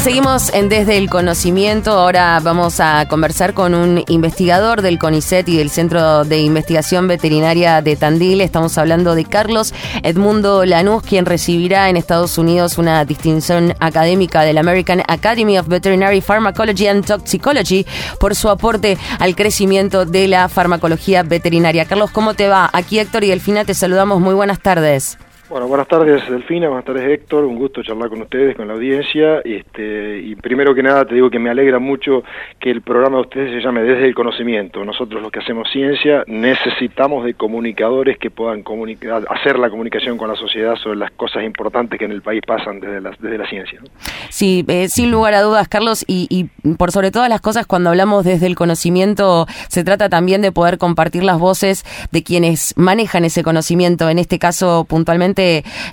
Seguimos en Desde el Conocimiento. Ahora vamos a conversar con un investigador del CONICET y del Centro de Investigación Veterinaria de Tandil. Estamos hablando de Carlos Edmundo Lanús, quien recibirá en Estados Unidos una distinción académica del American Academy of Veterinary Pharmacology and Toxicology por su aporte al crecimiento de la farmacología veterinaria. Carlos, ¿cómo te va? Aquí Héctor y Delfina te saludamos. Muy buenas tardes. Bueno, buenas tardes Delfina, buenas tardes Héctor, un gusto charlar con ustedes, con la audiencia. Este, y primero que nada te digo que me alegra mucho que el programa de ustedes se llame Desde el Conocimiento. Nosotros los que hacemos ciencia necesitamos de comunicadores que puedan comunicar, hacer la comunicación con la sociedad sobre las cosas importantes que en el país pasan desde la, ciencia. Sí, eh, sin lugar a dudas, Carlos, y, y por sobre todas las cosas, cuando hablamos desde el conocimiento, se trata también de poder compartir las voces de quienes manejan ese conocimiento, en este caso puntualmente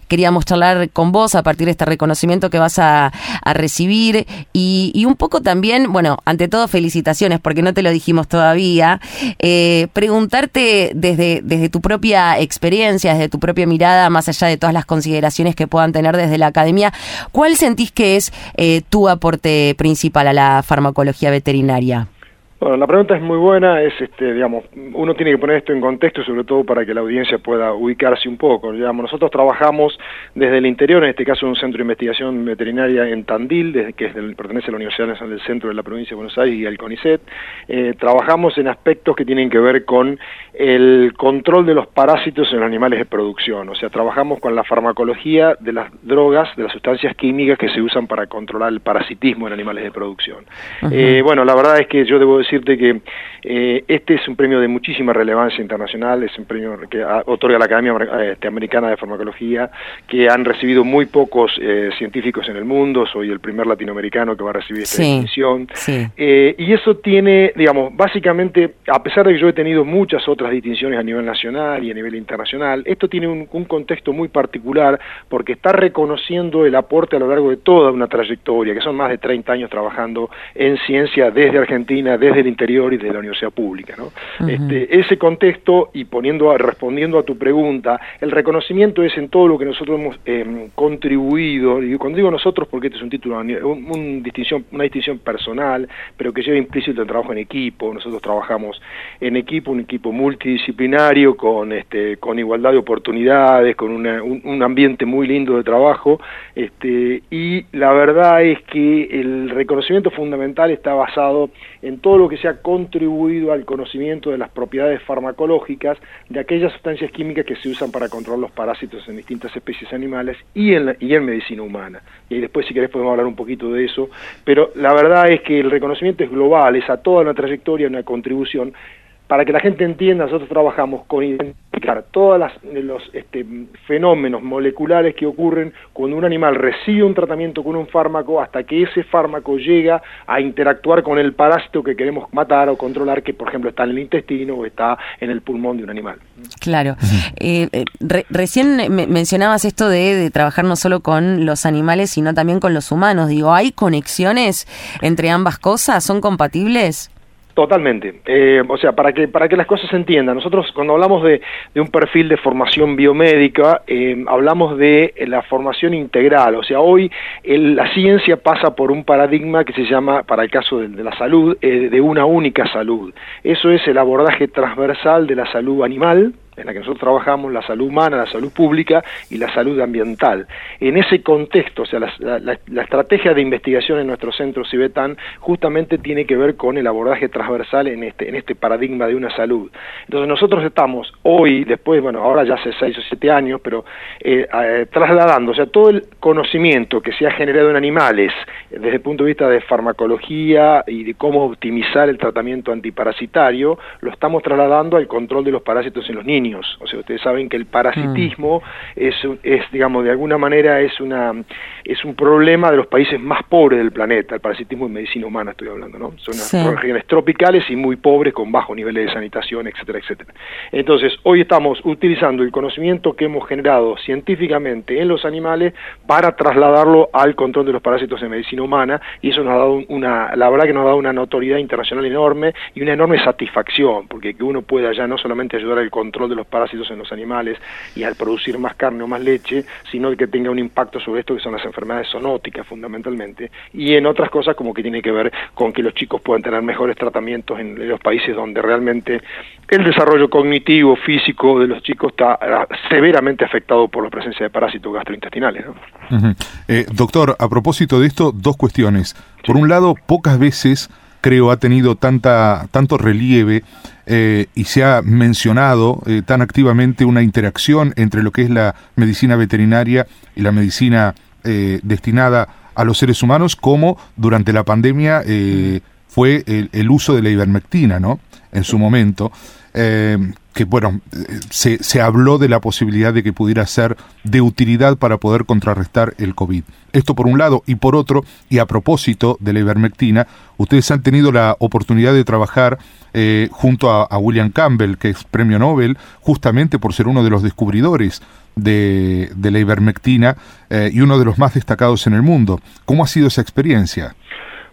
queríamos charlar con vos a partir de este reconocimiento que vas a, recibir y, un poco también, bueno, ante todo felicitaciones porque no te lo dijimos todavía, eh, preguntarte desde, desde tu propia experiencia, desde tu propia mirada, más allá de todas las consideraciones que puedan tener desde la academia, ¿cuál sentís que es eh, tu aporte principal a la farmacología veterinaria? Bueno, la pregunta es muy buena, es este, digamos, uno tiene que poner esto en contexto, sobre todo para que la audiencia pueda ubicarse un poco. Digamos, nosotros trabajamos desde el interior, en este caso un centro de investigación veterinaria en Tandil, desde, que es pertenece a la Universidad Nacional del Centro de la Provincia de Buenos Aires y al CONICET. Eh, trabajamos en aspectos que tienen que ver con el control de los parásitos en animales de producción, o sea, trabajamos con la farmacología de las drogas, de las sustancias químicas que se usan para controlar el parasitismo en animales de producción. Eh, bueno, la verdad es que yo debo decir decirte que eh, este es un premio de muchísima relevancia internacional, es un premio que otorga la Academia este, Americana de Farmacología, que han recibido muy pocos eh, científicos en el mundo, soy el primer latinoamericano que va a recibir esta distinción, eh, y eso tiene, digamos, básicamente, a pesar de que yo he tenido muchas otras distinciones a nivel nacional y a nivel internacional, esto tiene un, un contexto muy particular porque está reconociendo el aporte a lo largo de toda una trayectoria, que son más de 30 años trabajando en ciencia desde Argentina, desde del interior y de la universidad pública. ¿no? este, ese contexto, y poniendo respondiendo a tu pregunta, el reconocimiento es en todo lo que nosotros hemos em, contribuido, y cuando digo nosotros porque este es un título, un, distinción, una distinción personal, pero que lleva implícito el trabajo en equipo, nosotros trabajamos en equipo, un equipo multidisciplinario, con, este, con igualdad de oportunidades, con un, un ambiente muy lindo de trabajo, este, y la verdad es que el reconocimiento fundamental está basado en todo lo que se ha contribuido al conocimiento de las propiedades farmacológicas de aquellas sustancias químicas que se usan para controlar los parásitos en distintas especies animales y en, y en medicina humana. Y ahí después, si querés, podemos hablar un poquito de eso. Pero la verdad es que el reconocimiento es global, es a toda una trayectoria, una contribución. Para que la gente entienda, nosotros trabajamos con todos los este, fenómenos moleculares que ocurren cuando un animal recibe un tratamiento con un fármaco hasta que ese fármaco llega a interactuar con el parásito que queremos matar o controlar, que por ejemplo está en el intestino o está en el pulmón de un animal. Claro. Eh, eh, recién mencionabas esto de, de, trabajar no solo con los animales, sino también con los humanos. Digo, ¿hay conexiones entre ambas cosas? ¿Son compatibles? Totalmente. Eh, o sea, para que, para que las cosas se entiendan, nosotros cuando hablamos de, de un perfil de formación biomédica, eh, hablamos de la formación integral. O sea, hoy la ciencia pasa por un paradigma que se llama, para el caso de, la salud, eh, de una única salud. Eso es el abordaje transversal de la salud animal, en la que nosotros trabajamos, la salud humana, la salud pública y la salud ambiental. En ese contexto, o sea, la, estrategia de investigación en nuestro centro CIBETAN justamente tiene que ver con el abordaje transversal en este, en este paradigma de una salud. Entonces nosotros estamos hoy, después, bueno, ahora ya hace seis o siete años, pero eh, eh, trasladando, o sea, todo el conocimiento que se ha generado en animales desde el punto de vista de farmacología y de cómo optimizar el tratamiento antiparasitario, lo estamos trasladando al control de los parásitos en los niños años. O sea, ustedes saben que el parasitismo mm. es, es, digamos, de alguna manera es, una, es un problema de los países más pobres del planeta. El parasitismo en medicina humana estoy hablando, ¿no? Son regiones tropicales y muy pobres con bajos niveles de sanitación, etcétera, etcétera. Entonces, hoy estamos utilizando el conocimiento que hemos generado científicamente en los animales para trasladarlo al control de los parásitos en medicina humana y eso nos ha dado una, la verdad que nos ha dado una notoriedad internacional enorme y una enorme satisfacción, porque que uno pueda ya no solamente ayudar al control de los parásitos en los animales y al producir más carne o más leche, sino que tenga un impacto sobre esto que son las enfermedades zoonóticas fundamentalmente y en otras cosas como que tiene que ver con que los chicos puedan tener mejores tratamientos en los países donde realmente el desarrollo cognitivo, físico de los chicos está ah, severamente afectado por la presencia de parásitos gastrointestinales. Eh, doctor, a propósito de esto, dos cuestiones. Por un lado, pocas veces creo ha tenido tanta tanto relieve eh, y se ha mencionado eh, tan activamente una interacción entre lo que es la medicina veterinaria y la medicina destinada a los seres humanos como durante la pandemia fue el, el, uso de la ivermectina, ¿no? En su momento eh, que bueno, se, se, habló de la posibilidad de que pudiera ser de utilidad para poder contrarrestar el COVID. Esto por un lado, y por otro, y a propósito de la ivermectina, ustedes han tenido la oportunidad de trabajar eh, junto a, William Campbell, que es premio Nobel, justamente por ser uno de los descubridores de, de la ivermectina eh, y uno de los más destacados en el mundo. ¿Cómo ha sido esa experiencia?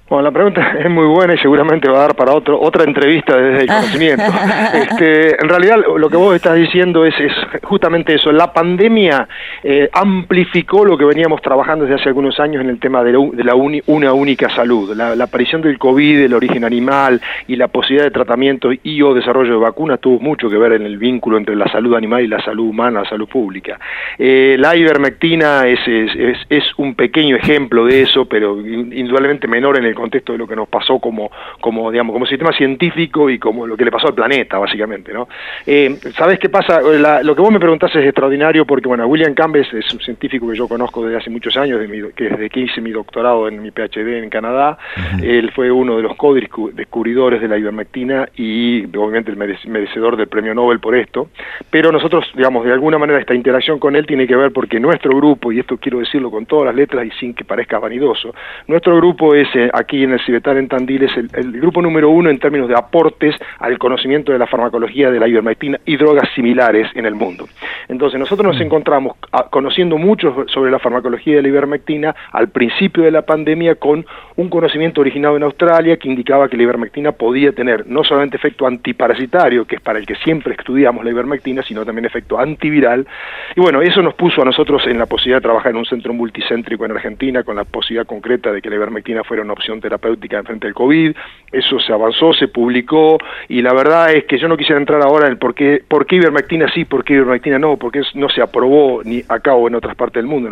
Bueno, la pregunta es muy buena y seguramente va a dar para otro, otra entrevista desde el conocimiento. Este, en realidad lo que vos estás diciendo es, es justamente eso. La pandemia eh, amplificó lo que veníamos trabajando desde hace algunos años en el tema de, la, una única salud. La, aparición del COVID, el origen animal y la posibilidad de tratamiento y o desarrollo de vacunas tuvo mucho que ver en el vínculo entre la salud animal y la salud humana, la salud pública. Eh, la ivermectina es, es, es un pequeño ejemplo de eso, pero indudablemente menor en el contexto de lo que nos pasó como, como, digamos, como sistema científico y como lo que le pasó al planeta, básicamente, ¿no? Eh, ¿Sabes qué pasa? lo que vos me preguntás es extraordinario porque, bueno, William Campbell es un científico que yo conozco desde hace muchos años, que desde que hice mi doctorado en mi PhD en Canadá, él fue uno de los co-descubridores de la ivermectina y, obviamente, el merecedor del premio Nobel por esto, pero nosotros, digamos, de alguna manera esta interacción con él tiene que ver porque nuestro grupo, y esto quiero decirlo con todas las letras y sin que parezca vanidoso, nuestro grupo es eh, aquí en el Cibetán en Tandil es el, grupo número uno en términos de aportes al conocimiento de la farmacología de la ivermectina y drogas similares en el mundo. Entonces nosotros nos mm. encontramos conociendo mucho sobre la farmacología de la ivermectina al principio de la pandemia con un conocimiento originado en Australia que indicaba que la ivermectina podía tener no solamente efecto antiparasitario, que es para el que siempre estudiamos la ivermectina, sino también efecto antiviral. Y bueno, eso nos puso a nosotros en la posibilidad de trabajar en un centro multicéntrico en Argentina con la posibilidad concreta de que la ivermectina fuera una opción terapéutica frente al COVID, eso se avanzó, se publicó, y la verdad es que yo no quisiera entrar ahora en por qué, por qué ivermectina sí, por qué ivermectina no, porque no se aprobó ni acá o en otras partes del mundo,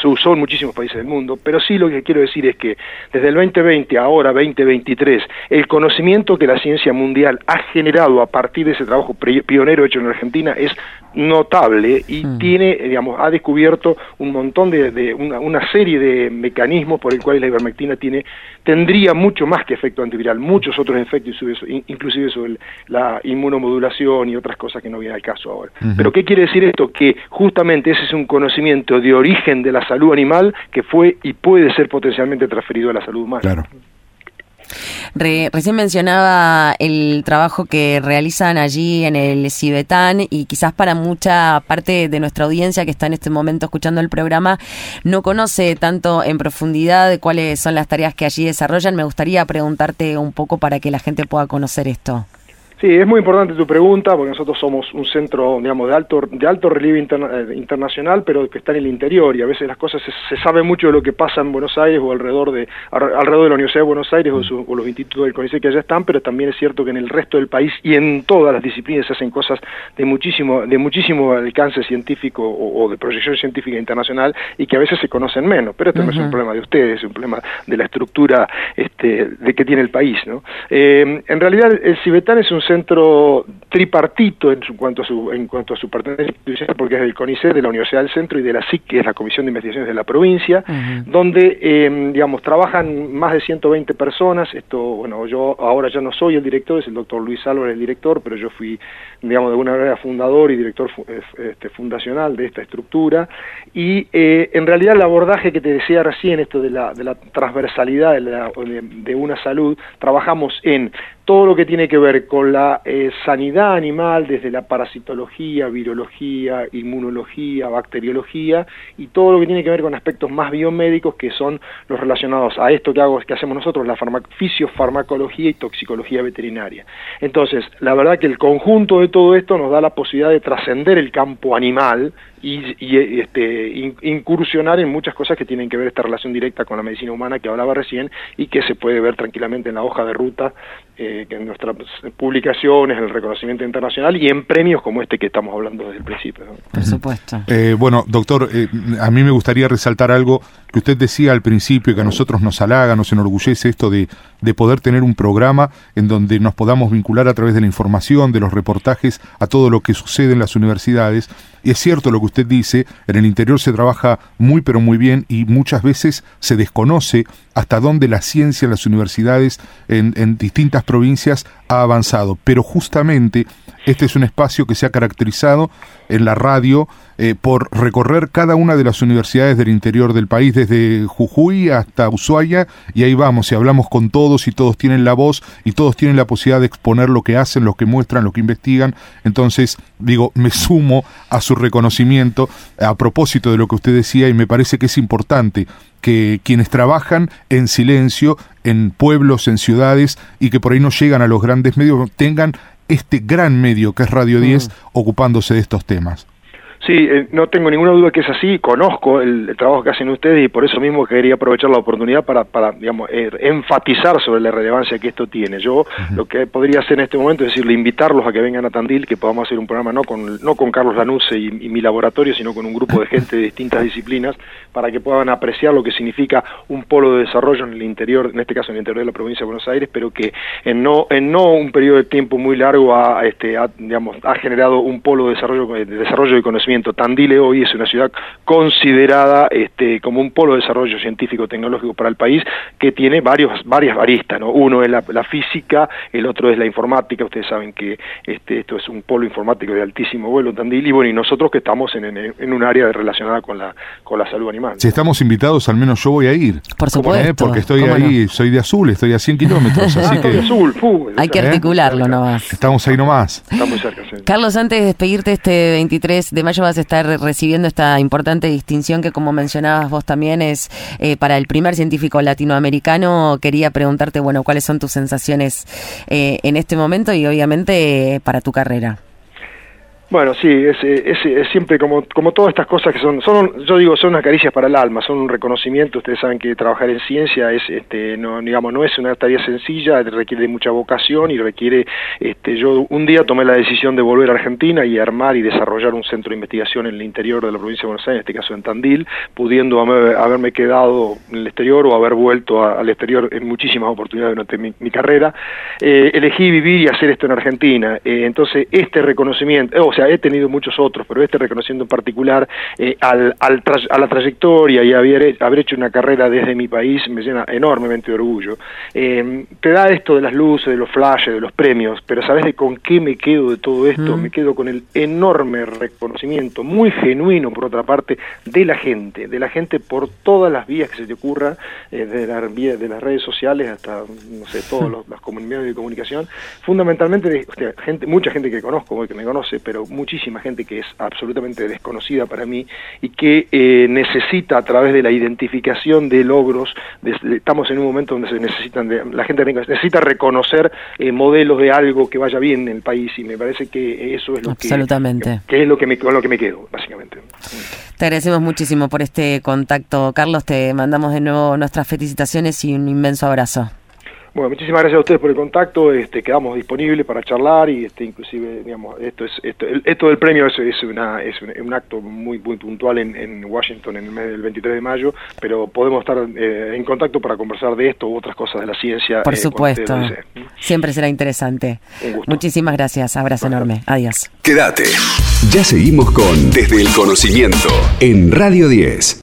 se usó en muchísimos países del mundo, pero sí lo que quiero decir es que desde el 2020 a ahora 2023, el conocimiento que la ciencia mundial ha generado a partir de ese trabajo pionero hecho en Argentina es notable y mm. tiene, digamos, ha descubierto un montón de, una, una, serie de mecanismos por el cual la ivermectina tiene, tendría mucho más que efecto antiviral, muchos otros efectos, inclusive sobre la inmunomodulación y otras cosas que no vienen al caso ahora. Pero ¿qué quiere decir esto? Que justamente ese es un conocimiento de origen de la salud animal que fue y puede ser potencialmente transferido a la salud humana. Claro recién mencionaba el trabajo que realizan allí en el Cibetán y quizás para mucha parte de nuestra audiencia que está en este momento escuchando el programa no conoce tanto en profundidad cuáles son las tareas que allí desarrollan. Me gustaría preguntarte un poco para que la gente pueda conocer esto. Sí, es muy importante tu pregunta, porque nosotros somos un centro, digamos, de alto, de alto relieve eh, internacional, pero que está en el interior, y a veces las cosas se, sabe mucho de lo que pasa en Buenos Aires o alrededor de, alrededor de la Universidad de Buenos Aires o, los institutos del CONICET que allá están, pero también es cierto que en el resto del país y en todas las disciplinas se hacen cosas de muchísimo, de muchísimo alcance científico o, de proyección científica internacional y que a veces se conocen menos, pero esto no es un problema de ustedes, es un problema de la estructura este, de que tiene el país, ¿no? Eh, en realidad el Cibetán es un centro tripartito en, su, cuanto a su, en cuanto a su pertenencia porque es del CONICET, de la Universidad del Centro y de la SIC, que es la Comisión de Investigaciones de la provincia, donde, em, digamos, trabajan más de 120 personas. Esto, bueno, yo ahora ya no soy el director, es el doctor Luis Álvarez el director, pero yo fui, digamos, de alguna manera fundador y director este, fundacional de esta estructura. Y eh, en realidad el abordaje que te decía recién, esto de la, de la transversalidad de, de una salud, trabajamos en todo lo que tiene que ver con la eh, sanidad animal, desde la parasitología, virología, inmunología, bacteriología, y todo lo que tiene que ver con aspectos más biomédicos que son los relacionados a esto que, hago, que hacemos nosotros, la fisiofarmacología y toxicología veterinaria. Entonces, la verdad que el conjunto de todo esto nos da la posibilidad de trascender el campo animal, y, este, incursionar en muchas cosas que tienen que ver esta relación directa con la medicina humana que hablaba recién y que se puede ver tranquilamente en la hoja de ruta, eh, en nuestras publicaciones, en el reconocimiento internacional y en premios como este que estamos hablando desde el principio. Por supuesto. Eh, bueno, doctor, eh, a mí me gustaría resaltar algo que usted decía al principio y que a nosotros nos halaga, nos enorgullece esto de, de poder tener un programa en donde nos podamos vincular a través de la información, de los reportajes, a todo lo que sucede en las universidades. Y es cierto lo que usted dice, en el interior se trabaja muy pero muy bien y muchas veces se desconoce hasta dónde la ciencia en las universidades en, en distintas provincias ha avanzado. Pero justamente este es un espacio que se ha caracterizado en la radio eh, por recorrer cada una de las universidades del interior del país, desde Jujuy hasta Ushuaia, y ahí vamos, y hablamos con todos, y todos tienen la voz, y todos tienen la posibilidad de exponer lo que hacen, lo que muestran, lo que investigan. Entonces, digo, me sumo a su reconocimiento a propósito de lo que usted decía, y me parece que es importante que quienes trabajan en silencio, en pueblos, en ciudades, y que por ahí no llegan a los grandes medios, tengan este gran medio que es Radio 10 mm. ocupándose de estos temas. Sí, eh, no tengo ninguna duda que es así, conozco el, trabajo que hacen ustedes y por eso mismo quería aprovechar la oportunidad para, para digamos, eh, enfatizar sobre la relevancia que esto tiene. Yo lo que podría hacer en este momento es decirle, invitarlos a que vengan a Tandil, que podamos hacer un programa no con, no con Carlos Lanuse y, mi laboratorio, sino con un grupo de gente de distintas disciplinas, para que puedan apreciar lo que significa un polo de desarrollo en el interior, en este caso en el interior de la provincia de Buenos Aires, pero que en no, en no un periodo de tiempo muy largo ha, este, digamos, ha generado un polo de desarrollo, de desarrollo de conocimiento Tandile hoy es una ciudad considerada este, como un polo de desarrollo científico tecnológico para el país que tiene varios, varias aristas, ¿no? Uno es la, física, el otro es la informática, ustedes saben que este, esto es un polo informático de altísimo vuelo Tandil, y bueno, y nosotros que estamos en, en, un área relacionada con la, con la salud animal. Si estamos invitados, al menos yo voy a ir. Por supuesto. Porque estoy ahí, soy de azul, estoy a 100 kilómetros, así que... azul, Hay que articularlo nomás. Estamos ahí nomás. Estamos cerca, sí. Carlos, antes de despedirte este 23 de mayo vas a estar recibiendo esta importante distinción que, como mencionabas vos también, es eh, para el primer científico latinoamericano. Quería preguntarte, bueno, cuáles son tus sensaciones eh, en este momento y obviamente para tu carrera. Bueno, sí, es, es, siempre como, como todas estas cosas que son, son, yo digo, son unas caricias para el alma, son un reconocimiento. Ustedes saben que trabajar en ciencia es, este, no, digamos, no es una tarea sencilla, requiere mucha vocación y requiere, este, yo un día tomé la decisión de volver a Argentina y armar y desarrollar un centro de investigación en el interior de la provincia de Buenos Aires, en este caso en Tandil, pudiendo haberme quedado en el exterior o haber vuelto al exterior en muchísimas oportunidades durante mi, carrera. Eh, elegí vivir y hacer esto en Argentina. Eh, entonces, este reconocimiento, o sea, he tenido muchos otros, pero este reconociendo en particular eh, al, al a la trayectoria y haber, haber hecho una carrera desde mi país me llena enormemente de orgullo. Eh, te da esto de las luces, de los flashes, de los premios, pero ¿sabes de con qué me quedo de todo esto? Mm. Me quedo con el enorme reconocimiento, muy genuino por otra parte, de la gente, de la gente por todas las vías que se te ocurra, eh, de, la, de las redes sociales hasta, no sé, todas las comunidades de comunicación, fundamentalmente de gente, mucha gente que conozco, que me conoce, pero muchísima gente que es absolutamente desconocida para mí y que eh, necesita a través de la identificación de logros, estamos en un momento donde se necesitan, la gente necesita reconocer eh, modelos de algo que vaya bien en el país y me parece que eso es lo que, que es lo que me, con lo que me quedo, básicamente. Te agradecemos muchísimo por este contacto, Carlos, te mandamos de nuevo nuestras felicitaciones y un inmenso abrazo. Bueno, muchísimas gracias a ustedes por el contacto. Este, quedamos disponibles para charlar y este, inclusive, digamos, esto es esto, esto del premio es, es, una, es un, acto muy muy puntual en, en, Washington en el mes del 23 de mayo, pero podemos estar eh, en contacto para conversar de esto u otras cosas de la ciencia. Por eh, supuesto. Siempre será interesante. Muchísimas gracias. Abrazo enorme. Adiós. Quédate. Ya seguimos con Desde el Conocimiento en Radio 10.